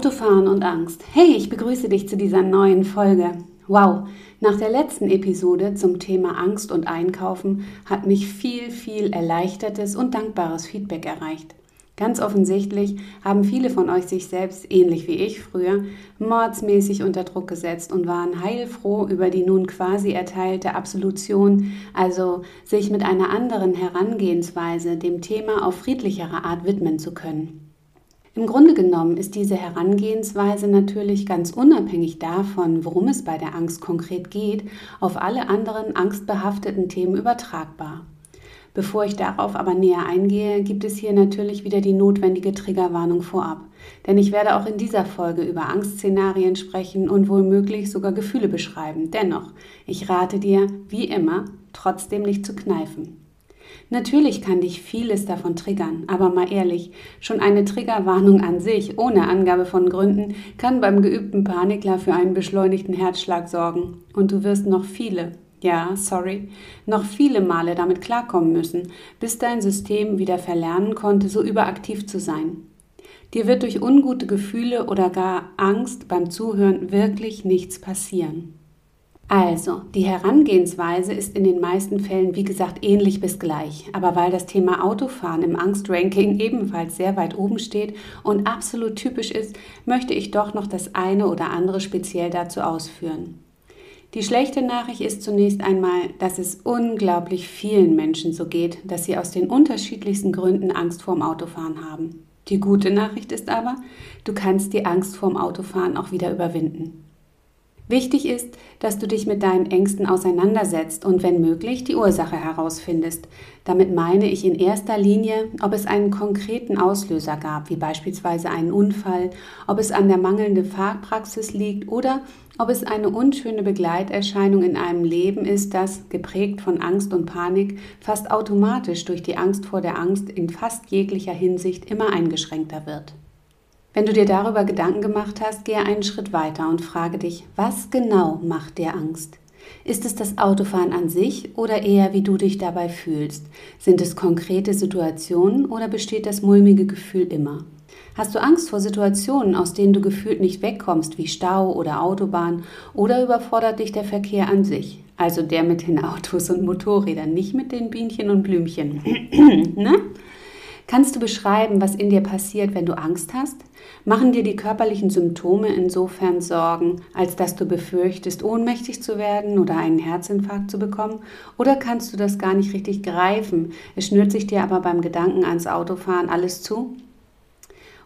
Autofahren und Angst. Hey, ich begrüße dich zu dieser neuen Folge. Wow, nach der letzten Episode zum Thema Angst und Einkaufen hat mich viel, viel erleichtertes und dankbares Feedback erreicht. Ganz offensichtlich haben viele von euch sich selbst, ähnlich wie ich früher, mordsmäßig unter Druck gesetzt und waren heilfroh über die nun quasi erteilte Absolution, also sich mit einer anderen Herangehensweise dem Thema auf friedlichere Art widmen zu können. Im Grunde genommen ist diese Herangehensweise natürlich ganz unabhängig davon, worum es bei der Angst konkret geht, auf alle anderen angstbehafteten Themen übertragbar. Bevor ich darauf aber näher eingehe, gibt es hier natürlich wieder die notwendige Triggerwarnung vorab. Denn ich werde auch in dieser Folge über Angstszenarien sprechen und womöglich sogar Gefühle beschreiben. Dennoch, ich rate dir, wie immer, trotzdem nicht zu kneifen. Natürlich kann dich vieles davon triggern, aber mal ehrlich, schon eine Triggerwarnung an sich, ohne Angabe von Gründen, kann beim geübten Panikler für einen beschleunigten Herzschlag sorgen. Und du wirst noch viele, ja, sorry, noch viele Male damit klarkommen müssen, bis dein System wieder verlernen konnte, so überaktiv zu sein. Dir wird durch ungute Gefühle oder gar Angst beim Zuhören wirklich nichts passieren. Also, die Herangehensweise ist in den meisten Fällen, wie gesagt, ähnlich bis gleich. Aber weil das Thema Autofahren im Angstranking ebenfalls sehr weit oben steht und absolut typisch ist, möchte ich doch noch das eine oder andere speziell dazu ausführen. Die schlechte Nachricht ist zunächst einmal, dass es unglaublich vielen Menschen so geht, dass sie aus den unterschiedlichsten Gründen Angst vorm Autofahren haben. Die gute Nachricht ist aber, du kannst die Angst vorm Autofahren auch wieder überwinden. Wichtig ist, dass du dich mit deinen Ängsten auseinandersetzt und wenn möglich die Ursache herausfindest. Damit meine ich in erster Linie, ob es einen konkreten Auslöser gab, wie beispielsweise einen Unfall, ob es an der mangelnden Fahrpraxis liegt oder ob es eine unschöne Begleiterscheinung in einem Leben ist, das, geprägt von Angst und Panik, fast automatisch durch die Angst vor der Angst in fast jeglicher Hinsicht immer eingeschränkter wird. Wenn du dir darüber Gedanken gemacht hast, gehe einen Schritt weiter und frage dich, was genau macht dir Angst? Ist es das Autofahren an sich oder eher wie du dich dabei fühlst? Sind es konkrete Situationen oder besteht das mulmige Gefühl immer? Hast du Angst vor Situationen, aus denen du gefühlt nicht wegkommst, wie Stau oder Autobahn, oder überfordert dich der Verkehr an sich? Also der mit den Autos und Motorrädern, nicht mit den Bienchen und Blümchen. ne? Kannst du beschreiben, was in dir passiert, wenn du Angst hast? Machen dir die körperlichen Symptome insofern Sorgen, als dass du befürchtest, ohnmächtig zu werden oder einen Herzinfarkt zu bekommen? Oder kannst du das gar nicht richtig greifen? Es schnürt sich dir aber beim Gedanken ans Autofahren alles zu?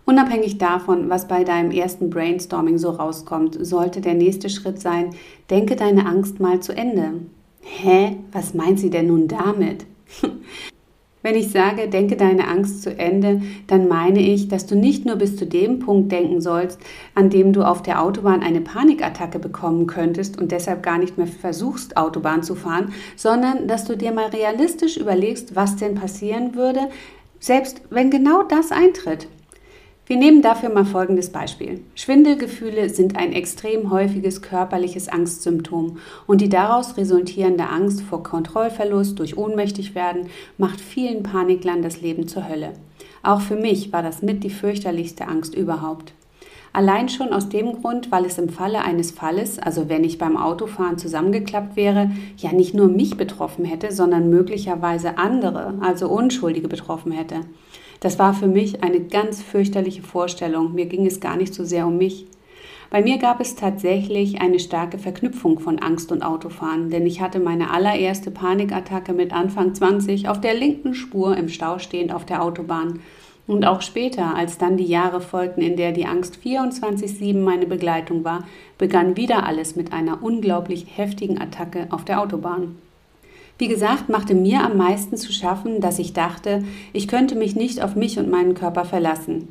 Unabhängig davon, was bei deinem ersten Brainstorming so rauskommt, sollte der nächste Schritt sein, denke deine Angst mal zu Ende. Hä? Was meint sie denn nun damit? Wenn ich sage, denke deine Angst zu Ende, dann meine ich, dass du nicht nur bis zu dem Punkt denken sollst, an dem du auf der Autobahn eine Panikattacke bekommen könntest und deshalb gar nicht mehr versuchst, Autobahn zu fahren, sondern dass du dir mal realistisch überlegst, was denn passieren würde, selbst wenn genau das eintritt. Wir nehmen dafür mal folgendes Beispiel. Schwindelgefühle sind ein extrem häufiges körperliches Angstsymptom und die daraus resultierende Angst vor Kontrollverlust durch Ohnmächtigwerden macht vielen Paniklern das Leben zur Hölle. Auch für mich war das mit die fürchterlichste Angst überhaupt. Allein schon aus dem Grund, weil es im Falle eines Falles, also wenn ich beim Autofahren zusammengeklappt wäre, ja nicht nur mich betroffen hätte, sondern möglicherweise andere, also Unschuldige betroffen hätte. Das war für mich eine ganz fürchterliche Vorstellung. Mir ging es gar nicht so sehr um mich. Bei mir gab es tatsächlich eine starke Verknüpfung von Angst und Autofahren, denn ich hatte meine allererste Panikattacke mit Anfang 20 auf der linken Spur im Stau stehend auf der Autobahn. Und auch später, als dann die Jahre folgten, in der die Angst 24-7 meine Begleitung war, begann wieder alles mit einer unglaublich heftigen Attacke auf der Autobahn. Wie gesagt, machte mir am meisten zu schaffen, dass ich dachte, ich könnte mich nicht auf mich und meinen Körper verlassen.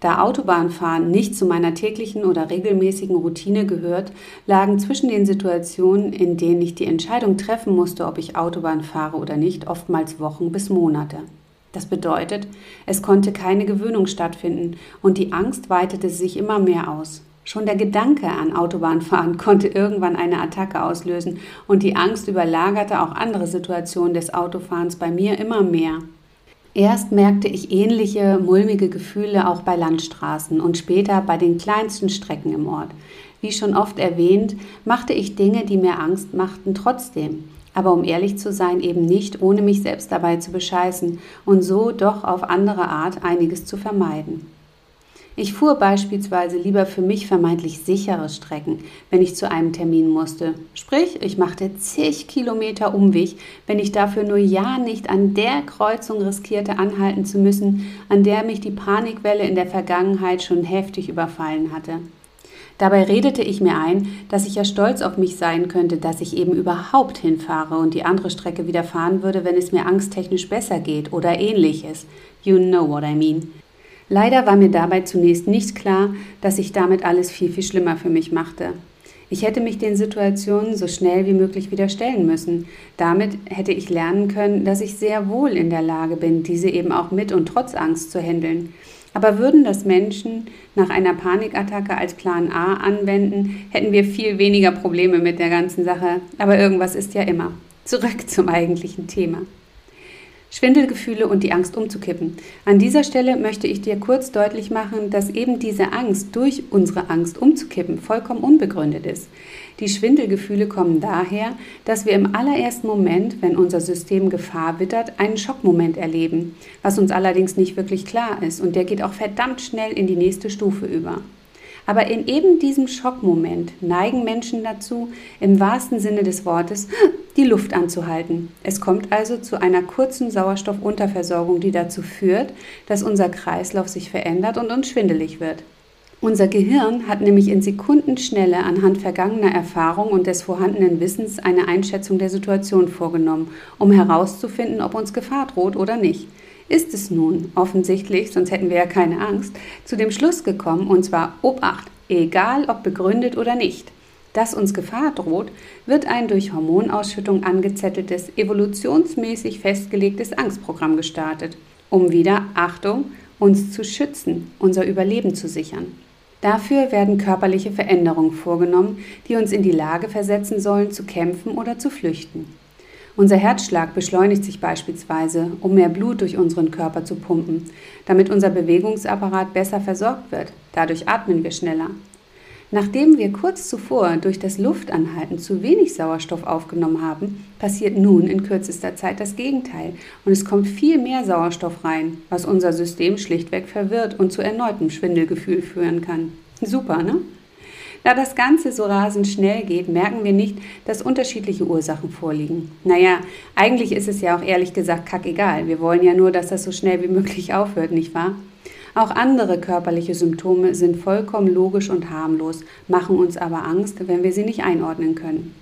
Da Autobahnfahren nicht zu meiner täglichen oder regelmäßigen Routine gehört, lagen zwischen den Situationen, in denen ich die Entscheidung treffen musste, ob ich Autobahn fahre oder nicht, oftmals Wochen bis Monate. Das bedeutet, es konnte keine Gewöhnung stattfinden und die Angst weitete sich immer mehr aus. Schon der Gedanke an Autobahnfahren konnte irgendwann eine Attacke auslösen und die Angst überlagerte auch andere Situationen des Autofahrens bei mir immer mehr. Erst merkte ich ähnliche mulmige Gefühle auch bei Landstraßen und später bei den kleinsten Strecken im Ort. Wie schon oft erwähnt, machte ich Dinge, die mir Angst machten, trotzdem. Aber um ehrlich zu sein, eben nicht, ohne mich selbst dabei zu bescheißen und so doch auf andere Art einiges zu vermeiden. Ich fuhr beispielsweise lieber für mich vermeintlich sichere Strecken, wenn ich zu einem Termin musste. Sprich, ich machte zig Kilometer Umweg, wenn ich dafür nur ja nicht an der Kreuzung riskierte, anhalten zu müssen, an der mich die Panikwelle in der Vergangenheit schon heftig überfallen hatte. Dabei redete ich mir ein, dass ich ja stolz auf mich sein könnte, dass ich eben überhaupt hinfahre und die andere Strecke wieder fahren würde, wenn es mir angsttechnisch besser geht oder ähnliches. You know what I mean. Leider war mir dabei zunächst nicht klar, dass ich damit alles viel, viel schlimmer für mich machte. Ich hätte mich den Situationen so schnell wie möglich wieder stellen müssen. Damit hätte ich lernen können, dass ich sehr wohl in der Lage bin, diese eben auch mit und trotz Angst zu handeln. Aber würden das Menschen nach einer Panikattacke als Plan A anwenden, hätten wir viel weniger Probleme mit der ganzen Sache. Aber irgendwas ist ja immer. Zurück zum eigentlichen Thema. Schwindelgefühle und die Angst umzukippen. An dieser Stelle möchte ich dir kurz deutlich machen, dass eben diese Angst durch unsere Angst umzukippen vollkommen unbegründet ist. Die Schwindelgefühle kommen daher, dass wir im allerersten Moment, wenn unser System Gefahr wittert, einen Schockmoment erleben, was uns allerdings nicht wirklich klar ist und der geht auch verdammt schnell in die nächste Stufe über. Aber in eben diesem Schockmoment neigen Menschen dazu, im wahrsten Sinne des Wortes die Luft anzuhalten. Es kommt also zu einer kurzen Sauerstoffunterversorgung, die dazu führt, dass unser Kreislauf sich verändert und uns schwindelig wird. Unser Gehirn hat nämlich in Sekundenschnelle anhand vergangener Erfahrung und des vorhandenen Wissens eine Einschätzung der Situation vorgenommen, um herauszufinden, ob uns Gefahr droht oder nicht ist es nun offensichtlich, sonst hätten wir ja keine Angst, zu dem Schluss gekommen, und zwar Obacht, egal ob begründet oder nicht, dass uns Gefahr droht, wird ein durch Hormonausschüttung angezetteltes, evolutionsmäßig festgelegtes Angstprogramm gestartet, um wieder, Achtung, uns zu schützen, unser Überleben zu sichern. Dafür werden körperliche Veränderungen vorgenommen, die uns in die Lage versetzen sollen, zu kämpfen oder zu flüchten. Unser Herzschlag beschleunigt sich beispielsweise, um mehr Blut durch unseren Körper zu pumpen, damit unser Bewegungsapparat besser versorgt wird. Dadurch atmen wir schneller. Nachdem wir kurz zuvor durch das Luftanhalten zu wenig Sauerstoff aufgenommen haben, passiert nun in kürzester Zeit das Gegenteil und es kommt viel mehr Sauerstoff rein, was unser System schlichtweg verwirrt und zu erneutem Schwindelgefühl führen kann. Super, ne? Da das Ganze so rasend schnell geht, merken wir nicht, dass unterschiedliche Ursachen vorliegen. Naja, eigentlich ist es ja auch ehrlich gesagt kackegal. Wir wollen ja nur, dass das so schnell wie möglich aufhört, nicht wahr? Auch andere körperliche Symptome sind vollkommen logisch und harmlos, machen uns aber Angst, wenn wir sie nicht einordnen können.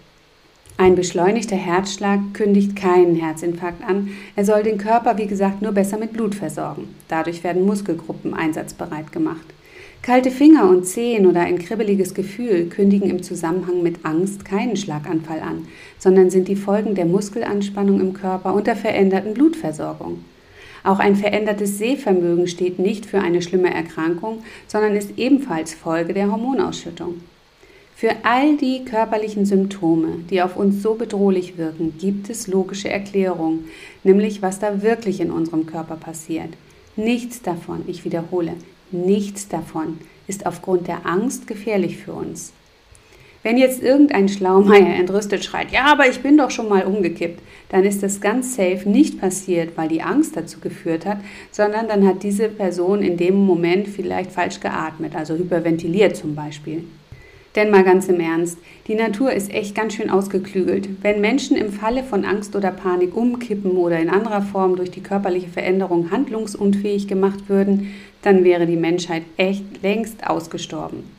Ein beschleunigter Herzschlag kündigt keinen Herzinfarkt an. Er soll den Körper, wie gesagt, nur besser mit Blut versorgen. Dadurch werden Muskelgruppen einsatzbereit gemacht. Kalte Finger und Zehen oder ein kribbeliges Gefühl kündigen im Zusammenhang mit Angst keinen Schlaganfall an, sondern sind die Folgen der Muskelanspannung im Körper und der veränderten Blutversorgung. Auch ein verändertes Sehvermögen steht nicht für eine schlimme Erkrankung, sondern ist ebenfalls Folge der Hormonausschüttung. Für all die körperlichen Symptome, die auf uns so bedrohlich wirken, gibt es logische Erklärungen, nämlich was da wirklich in unserem Körper passiert. Nichts davon, ich wiederhole, Nichts davon ist aufgrund der Angst gefährlich für uns. Wenn jetzt irgendein Schlaumeier entrüstet schreit, ja, aber ich bin doch schon mal umgekippt, dann ist das ganz safe nicht passiert, weil die Angst dazu geführt hat, sondern dann hat diese Person in dem Moment vielleicht falsch geatmet, also hyperventiliert zum Beispiel. Denn mal ganz im Ernst, die Natur ist echt ganz schön ausgeklügelt. Wenn Menschen im Falle von Angst oder Panik umkippen oder in anderer Form durch die körperliche Veränderung handlungsunfähig gemacht würden, dann wäre die Menschheit echt längst ausgestorben.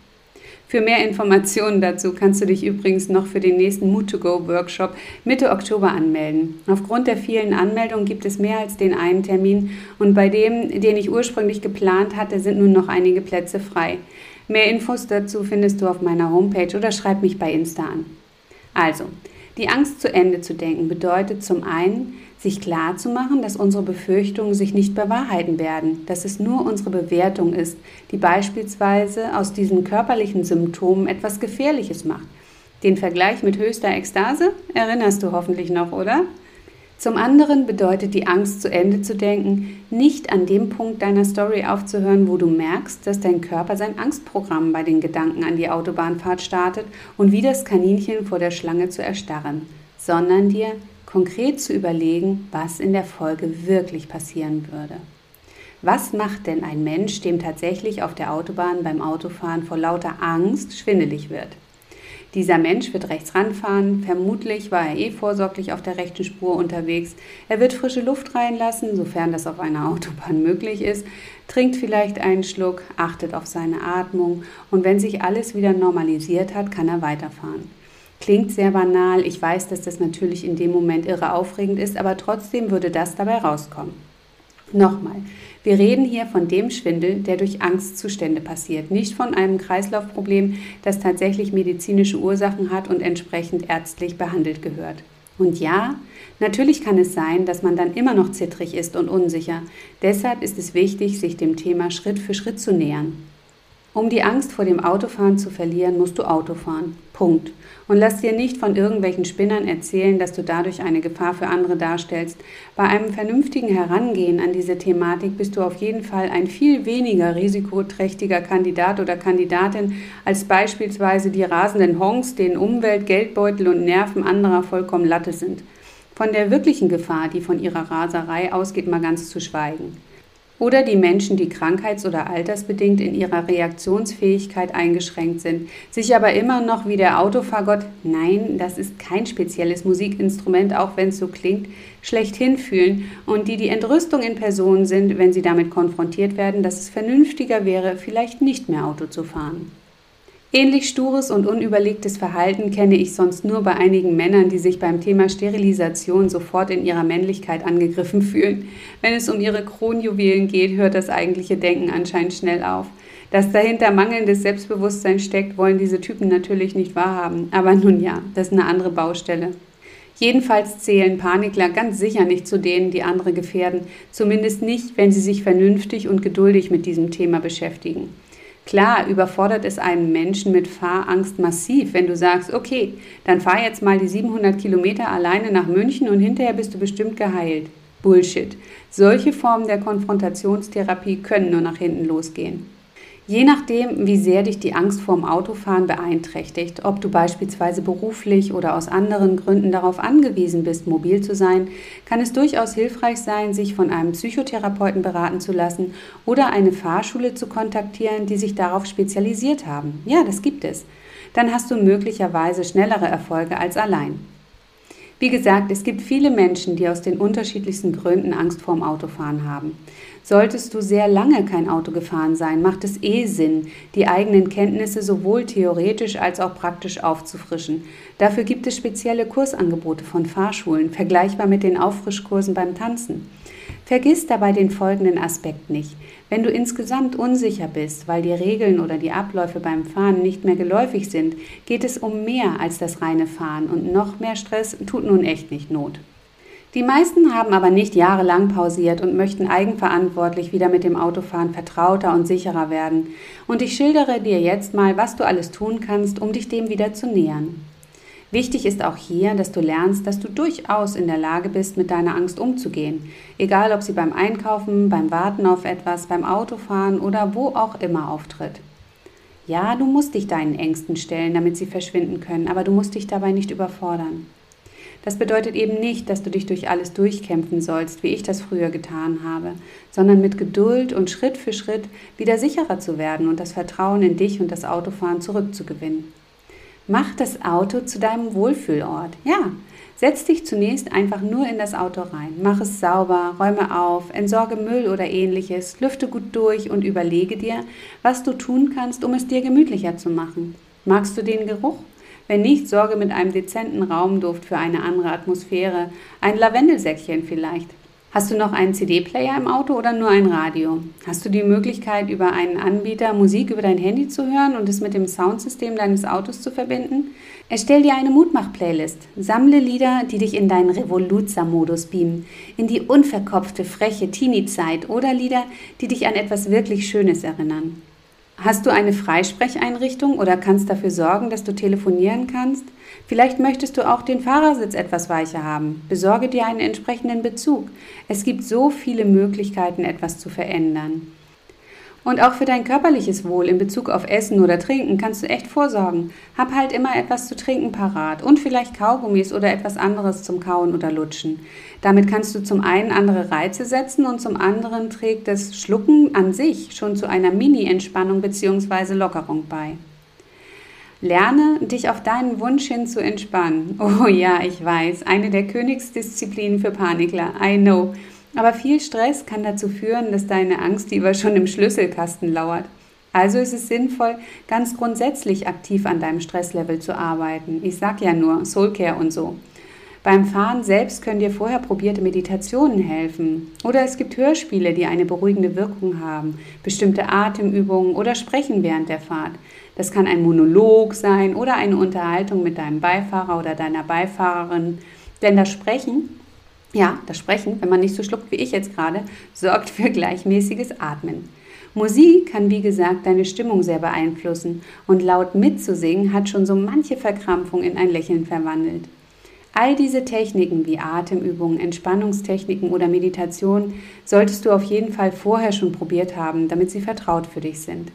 Für mehr Informationen dazu kannst du dich übrigens noch für den nächsten Mood-to-Go-Workshop Mitte Oktober anmelden. Aufgrund der vielen Anmeldungen gibt es mehr als den einen Termin und bei dem, den ich ursprünglich geplant hatte, sind nun noch einige Plätze frei. Mehr Infos dazu findest du auf meiner Homepage oder schreib mich bei Insta an. Also, die Angst zu Ende zu denken bedeutet zum einen, sich klar zu machen, dass unsere Befürchtungen sich nicht bewahrheiten werden, dass es nur unsere Bewertung ist, die beispielsweise aus diesen körperlichen Symptomen etwas Gefährliches macht. Den Vergleich mit höchster Ekstase erinnerst du hoffentlich noch, oder? Zum anderen bedeutet die Angst zu Ende zu denken, nicht an dem Punkt deiner Story aufzuhören, wo du merkst, dass dein Körper sein Angstprogramm bei den Gedanken an die Autobahnfahrt startet und wie das Kaninchen vor der Schlange zu erstarren, sondern dir konkret zu überlegen, was in der Folge wirklich passieren würde. Was macht denn ein Mensch, dem tatsächlich auf der Autobahn beim Autofahren vor lauter Angst schwindelig wird? Dieser Mensch wird rechts ranfahren, vermutlich war er eh vorsorglich auf der rechten Spur unterwegs. Er wird frische Luft reinlassen, sofern das auf einer Autobahn möglich ist, trinkt vielleicht einen Schluck, achtet auf seine Atmung und wenn sich alles wieder normalisiert hat, kann er weiterfahren. Klingt sehr banal, ich weiß, dass das natürlich in dem Moment irre aufregend ist, aber trotzdem würde das dabei rauskommen. Nochmal, wir reden hier von dem Schwindel, der durch Angstzustände passiert, nicht von einem Kreislaufproblem, das tatsächlich medizinische Ursachen hat und entsprechend ärztlich behandelt gehört. Und ja, natürlich kann es sein, dass man dann immer noch zittrig ist und unsicher. Deshalb ist es wichtig, sich dem Thema Schritt für Schritt zu nähern. Um die Angst vor dem Autofahren zu verlieren, musst du Auto fahren. Punkt. Und lass dir nicht von irgendwelchen Spinnern erzählen, dass du dadurch eine Gefahr für andere darstellst. Bei einem vernünftigen Herangehen an diese Thematik bist du auf jeden Fall ein viel weniger risikoträchtiger Kandidat oder Kandidatin als beispielsweise die rasenden Honks, denen Umwelt, Geldbeutel und Nerven anderer vollkommen Latte sind. Von der wirklichen Gefahr, die von ihrer Raserei ausgeht, mal ganz zu schweigen. Oder die Menschen, die krankheits- oder altersbedingt in ihrer Reaktionsfähigkeit eingeschränkt sind, sich aber immer noch wie der Autofagott, nein, das ist kein spezielles Musikinstrument, auch wenn es so klingt, schlechthin fühlen und die die Entrüstung in Person sind, wenn sie damit konfrontiert werden, dass es vernünftiger wäre, vielleicht nicht mehr Auto zu fahren. Ähnlich stures und unüberlegtes Verhalten kenne ich sonst nur bei einigen Männern, die sich beim Thema Sterilisation sofort in ihrer Männlichkeit angegriffen fühlen. Wenn es um ihre Kronjuwelen geht, hört das eigentliche Denken anscheinend schnell auf. Dass dahinter mangelndes Selbstbewusstsein steckt, wollen diese Typen natürlich nicht wahrhaben. Aber nun ja, das ist eine andere Baustelle. Jedenfalls zählen Panikler ganz sicher nicht zu denen, die andere gefährden, zumindest nicht, wenn sie sich vernünftig und geduldig mit diesem Thema beschäftigen. Klar, überfordert es einen Menschen mit Fahrangst massiv, wenn du sagst, okay, dann fahr jetzt mal die 700 Kilometer alleine nach München und hinterher bist du bestimmt geheilt. Bullshit. Solche Formen der Konfrontationstherapie können nur nach hinten losgehen. Je nachdem, wie sehr dich die Angst vorm Autofahren beeinträchtigt, ob du beispielsweise beruflich oder aus anderen Gründen darauf angewiesen bist, mobil zu sein, kann es durchaus hilfreich sein, sich von einem Psychotherapeuten beraten zu lassen oder eine Fahrschule zu kontaktieren, die sich darauf spezialisiert haben. Ja, das gibt es. Dann hast du möglicherweise schnellere Erfolge als allein. Wie gesagt, es gibt viele Menschen, die aus den unterschiedlichsten Gründen Angst vorm Autofahren haben. Solltest du sehr lange kein Auto gefahren sein, macht es eh Sinn, die eigenen Kenntnisse sowohl theoretisch als auch praktisch aufzufrischen. Dafür gibt es spezielle Kursangebote von Fahrschulen, vergleichbar mit den Auffrischkursen beim Tanzen. Vergiss dabei den folgenden Aspekt nicht. Wenn du insgesamt unsicher bist, weil die Regeln oder die Abläufe beim Fahren nicht mehr geläufig sind, geht es um mehr als das reine Fahren und noch mehr Stress tut nun echt nicht Not. Die meisten haben aber nicht jahrelang pausiert und möchten eigenverantwortlich wieder mit dem Autofahren vertrauter und sicherer werden. Und ich schildere dir jetzt mal, was du alles tun kannst, um dich dem wieder zu nähern. Wichtig ist auch hier, dass du lernst, dass du durchaus in der Lage bist, mit deiner Angst umzugehen. Egal, ob sie beim Einkaufen, beim Warten auf etwas, beim Autofahren oder wo auch immer auftritt. Ja, du musst dich deinen Ängsten stellen, damit sie verschwinden können, aber du musst dich dabei nicht überfordern. Das bedeutet eben nicht, dass du dich durch alles durchkämpfen sollst, wie ich das früher getan habe, sondern mit Geduld und Schritt für Schritt wieder sicherer zu werden und das Vertrauen in dich und das Autofahren zurückzugewinnen. Mach das Auto zu deinem Wohlfühlort. Ja, Setz dich zunächst einfach nur in das Auto rein. Mach es sauber, räume auf, entsorge Müll oder ähnliches, lüfte gut durch und überlege dir, was du tun kannst, um es dir gemütlicher zu machen. Magst du den Geruch? Wenn nicht, sorge mit einem dezenten Raumduft für eine andere Atmosphäre. Ein Lavendelsäckchen vielleicht. Hast du noch einen CD-Player im Auto oder nur ein Radio? Hast du die Möglichkeit, über einen Anbieter Musik über dein Handy zu hören und es mit dem Soundsystem deines Autos zu verbinden? Erstell dir eine Mutmach-Playlist. Sammle Lieder, die dich in deinen Revoluzer-Modus beamen, in die unverkopfte, freche Teenie-Zeit oder Lieder, die dich an etwas wirklich Schönes erinnern. Hast du eine Freisprecheinrichtung oder kannst dafür sorgen, dass du telefonieren kannst? Vielleicht möchtest du auch den Fahrersitz etwas weicher haben. Besorge dir einen entsprechenden Bezug. Es gibt so viele Möglichkeiten, etwas zu verändern. Und auch für dein körperliches Wohl in Bezug auf Essen oder Trinken kannst du echt vorsorgen. Hab halt immer etwas zu trinken parat und vielleicht Kaugummis oder etwas anderes zum Kauen oder Lutschen. Damit kannst du zum einen andere Reize setzen und zum anderen trägt das Schlucken an sich schon zu einer Mini-Entspannung bzw. Lockerung bei. Lerne dich auf deinen Wunsch hin zu entspannen. Oh ja, ich weiß, eine der Königsdisziplinen für Panikler. I know. Aber viel Stress kann dazu führen, dass deine Angst lieber schon im Schlüsselkasten lauert. Also ist es sinnvoll, ganz grundsätzlich aktiv an deinem Stresslevel zu arbeiten. Ich sag ja nur Soulcare und so. Beim Fahren selbst können dir vorher probierte Meditationen helfen. Oder es gibt Hörspiele, die eine beruhigende Wirkung haben, bestimmte Atemübungen oder Sprechen während der Fahrt. Das kann ein Monolog sein oder eine Unterhaltung mit deinem Beifahrer oder deiner Beifahrerin. Denn das Sprechen, ja, das Sprechen, wenn man nicht so schluckt wie ich jetzt gerade, sorgt für gleichmäßiges Atmen. Musik kann, wie gesagt, deine Stimmung sehr beeinflussen und laut mitzusingen hat schon so manche Verkrampfung in ein Lächeln verwandelt. All diese Techniken wie Atemübungen, Entspannungstechniken oder Meditation solltest du auf jeden Fall vorher schon probiert haben, damit sie vertraut für dich sind.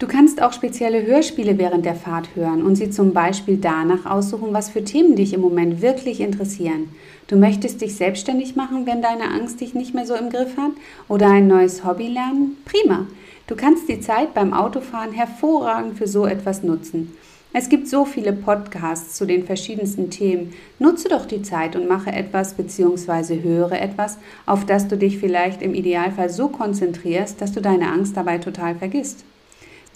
Du kannst auch spezielle Hörspiele während der Fahrt hören und sie zum Beispiel danach aussuchen, was für Themen dich im Moment wirklich interessieren. Du möchtest dich selbstständig machen, wenn deine Angst dich nicht mehr so im Griff hat oder ein neues Hobby lernen? Prima. Du kannst die Zeit beim Autofahren hervorragend für so etwas nutzen. Es gibt so viele Podcasts zu den verschiedensten Themen. Nutze doch die Zeit und mache etwas bzw. höre etwas, auf das du dich vielleicht im Idealfall so konzentrierst, dass du deine Angst dabei total vergisst.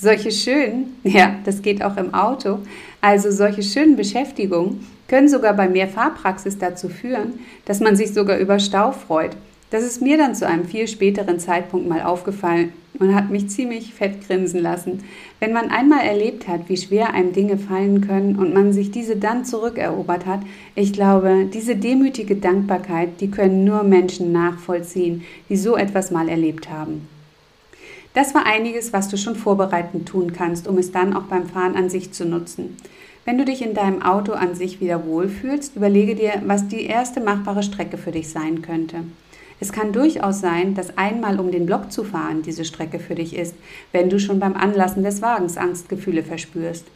Solche schönen, ja, das geht auch im Auto, also solche schönen Beschäftigungen können sogar bei mehr Fahrpraxis dazu führen, dass man sich sogar über Stau freut. Das ist mir dann zu einem viel späteren Zeitpunkt mal aufgefallen und hat mich ziemlich fett grinsen lassen. Wenn man einmal erlebt hat, wie schwer einem Dinge fallen können und man sich diese dann zurückerobert hat, ich glaube, diese demütige Dankbarkeit, die können nur Menschen nachvollziehen, die so etwas mal erlebt haben. Das war einiges, was du schon vorbereitend tun kannst, um es dann auch beim Fahren an sich zu nutzen. Wenn du dich in deinem Auto an sich wieder wohlfühlst, überlege dir, was die erste machbare Strecke für dich sein könnte. Es kann durchaus sein, dass einmal um den Block zu fahren diese Strecke für dich ist, wenn du schon beim Anlassen des Wagens Angstgefühle verspürst.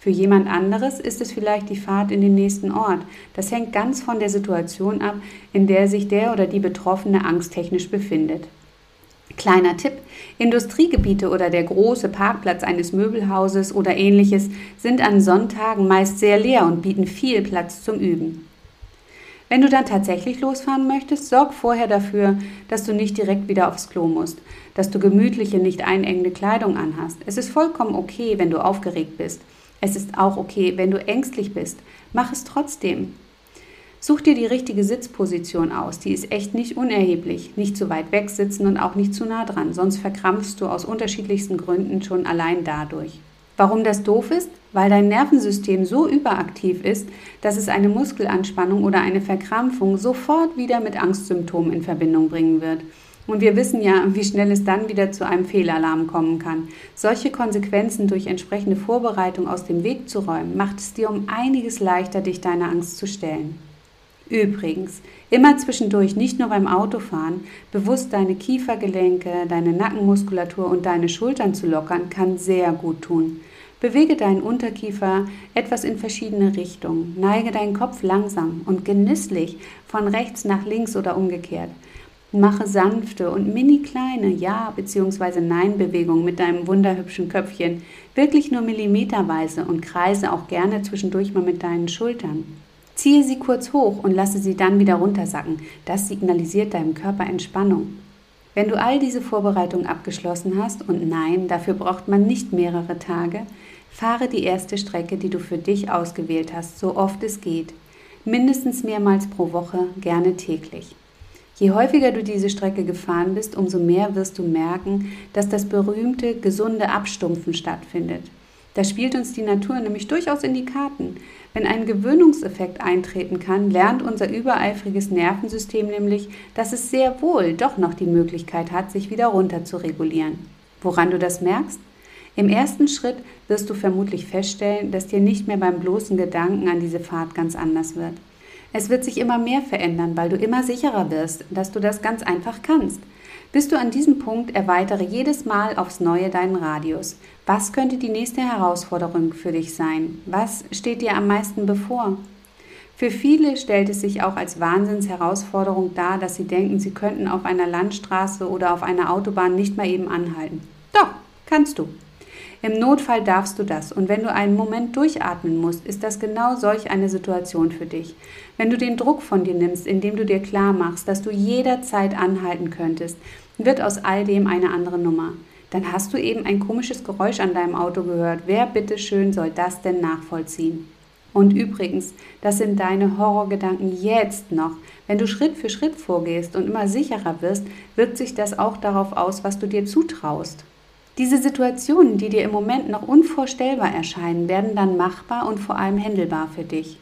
Für jemand anderes ist es vielleicht die Fahrt in den nächsten Ort. Das hängt ganz von der Situation ab, in der sich der oder die Betroffene angsttechnisch befindet. Kleiner Tipp, Industriegebiete oder der große Parkplatz eines Möbelhauses oder ähnliches sind an Sonntagen meist sehr leer und bieten viel Platz zum Üben. Wenn du dann tatsächlich losfahren möchtest, sorg vorher dafür, dass du nicht direkt wieder aufs Klo musst, dass du gemütliche, nicht einengende Kleidung anhast. Es ist vollkommen okay, wenn du aufgeregt bist. Es ist auch okay, wenn du ängstlich bist. Mach es trotzdem. Such dir die richtige Sitzposition aus. Die ist echt nicht unerheblich. Nicht zu weit weg sitzen und auch nicht zu nah dran, sonst verkrampfst du aus unterschiedlichsten Gründen schon allein dadurch. Warum das doof ist? Weil dein Nervensystem so überaktiv ist, dass es eine Muskelanspannung oder eine Verkrampfung sofort wieder mit Angstsymptomen in Verbindung bringen wird. Und wir wissen ja, wie schnell es dann wieder zu einem Fehlalarm kommen kann. Solche Konsequenzen durch entsprechende Vorbereitung aus dem Weg zu räumen, macht es dir um einiges leichter, dich deiner Angst zu stellen. Übrigens, immer zwischendurch, nicht nur beim Autofahren, bewusst deine Kiefergelenke, deine Nackenmuskulatur und deine Schultern zu lockern, kann sehr gut tun. Bewege deinen Unterkiefer etwas in verschiedene Richtungen. Neige deinen Kopf langsam und genüsslich von rechts nach links oder umgekehrt. Mache sanfte und mini kleine Ja- bzw. Nein-Bewegungen mit deinem wunderhübschen Köpfchen, wirklich nur millimeterweise und kreise auch gerne zwischendurch mal mit deinen Schultern. Ziehe sie kurz hoch und lasse sie dann wieder runtersacken. Das signalisiert deinem Körper Entspannung. Wenn du all diese Vorbereitungen abgeschlossen hast, und nein, dafür braucht man nicht mehrere Tage, fahre die erste Strecke, die du für dich ausgewählt hast, so oft es geht. Mindestens mehrmals pro Woche, gerne täglich. Je häufiger du diese Strecke gefahren bist, umso mehr wirst du merken, dass das berühmte gesunde Abstumpfen stattfindet. Da spielt uns die Natur nämlich durchaus in die Karten. Wenn ein Gewöhnungseffekt eintreten kann, lernt unser übereifriges Nervensystem nämlich, dass es sehr wohl doch noch die Möglichkeit hat, sich wieder runter zu regulieren. Woran du das merkst? Im ersten Schritt wirst du vermutlich feststellen, dass dir nicht mehr beim bloßen Gedanken an diese Fahrt ganz anders wird. Es wird sich immer mehr verändern, weil du immer sicherer wirst, dass du das ganz einfach kannst. Bist du an diesem Punkt, erweitere jedes Mal aufs Neue deinen Radius. Was könnte die nächste Herausforderung für dich sein? Was steht dir am meisten bevor? Für viele stellt es sich auch als Wahnsinnsherausforderung dar, dass sie denken, sie könnten auf einer Landstraße oder auf einer Autobahn nicht mal eben anhalten. Doch, kannst du. Im Notfall darfst du das und wenn du einen Moment durchatmen musst, ist das genau solch eine Situation für dich. Wenn du den Druck von dir nimmst, indem du dir klar machst, dass du jederzeit anhalten könntest, wird aus all dem eine andere Nummer. Dann hast du eben ein komisches Geräusch an deinem Auto gehört. Wer bitteschön soll das denn nachvollziehen? Und übrigens, das sind deine Horrorgedanken jetzt noch. Wenn du Schritt für Schritt vorgehst und immer sicherer wirst, wirkt sich das auch darauf aus, was du dir zutraust. Diese Situationen, die dir im Moment noch unvorstellbar erscheinen, werden dann machbar und vor allem händelbar für dich.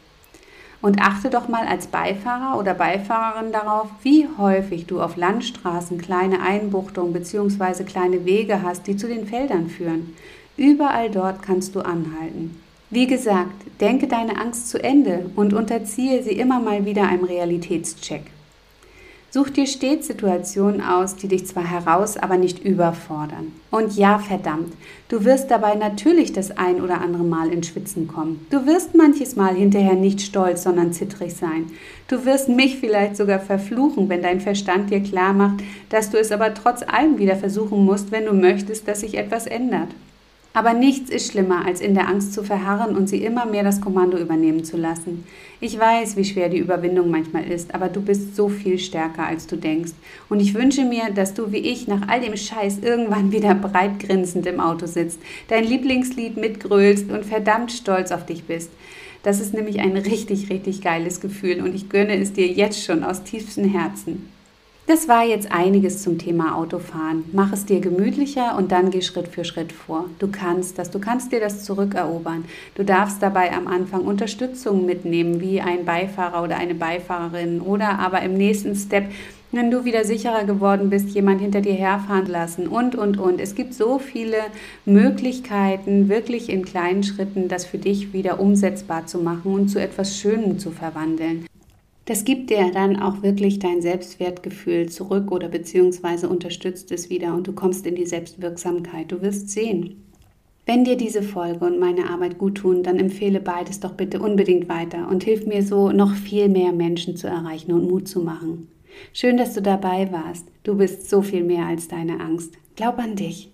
Und achte doch mal als Beifahrer oder Beifahrerin darauf, wie häufig du auf Landstraßen kleine Einbuchtungen bzw. kleine Wege hast, die zu den Feldern führen. Überall dort kannst du anhalten. Wie gesagt, denke deine Angst zu Ende und unterziehe sie immer mal wieder einem Realitätscheck. Such dir stets Situationen aus, die dich zwar heraus, aber nicht überfordern. Und ja, verdammt, du wirst dabei natürlich das ein oder andere Mal in Schwitzen kommen. Du wirst manches Mal hinterher nicht stolz, sondern zittrig sein. Du wirst mich vielleicht sogar verfluchen, wenn dein Verstand dir klar macht, dass du es aber trotz allem wieder versuchen musst, wenn du möchtest, dass sich etwas ändert. Aber nichts ist schlimmer, als in der Angst zu verharren und sie immer mehr das Kommando übernehmen zu lassen. Ich weiß, wie schwer die Überwindung manchmal ist, aber du bist so viel stärker, als du denkst. Und ich wünsche mir, dass du wie ich nach all dem Scheiß irgendwann wieder breit grinsend im Auto sitzt, dein Lieblingslied mitgrölst und verdammt stolz auf dich bist. Das ist nämlich ein richtig, richtig geiles Gefühl und ich gönne es dir jetzt schon aus tiefstem Herzen. Das war jetzt einiges zum Thema Autofahren. Mach es dir gemütlicher und dann geh Schritt für Schritt vor. Du kannst das, du kannst dir das zurückerobern. Du darfst dabei am Anfang Unterstützung mitnehmen, wie ein Beifahrer oder eine Beifahrerin oder aber im nächsten Step wenn du wieder sicherer geworden bist, jemand hinter dir herfahren lassen und, und, und. Es gibt so viele Möglichkeiten, wirklich in kleinen Schritten das für dich wieder umsetzbar zu machen und zu etwas Schönem zu verwandeln. Das gibt dir dann auch wirklich dein Selbstwertgefühl zurück oder beziehungsweise unterstützt es wieder und du kommst in die Selbstwirksamkeit. Du wirst sehen. Wenn dir diese Folge und meine Arbeit gut tun, dann empfehle beides doch bitte unbedingt weiter und hilf mir so, noch viel mehr Menschen zu erreichen und Mut zu machen. Schön, dass du dabei warst. Du bist so viel mehr als deine Angst. Glaub an dich.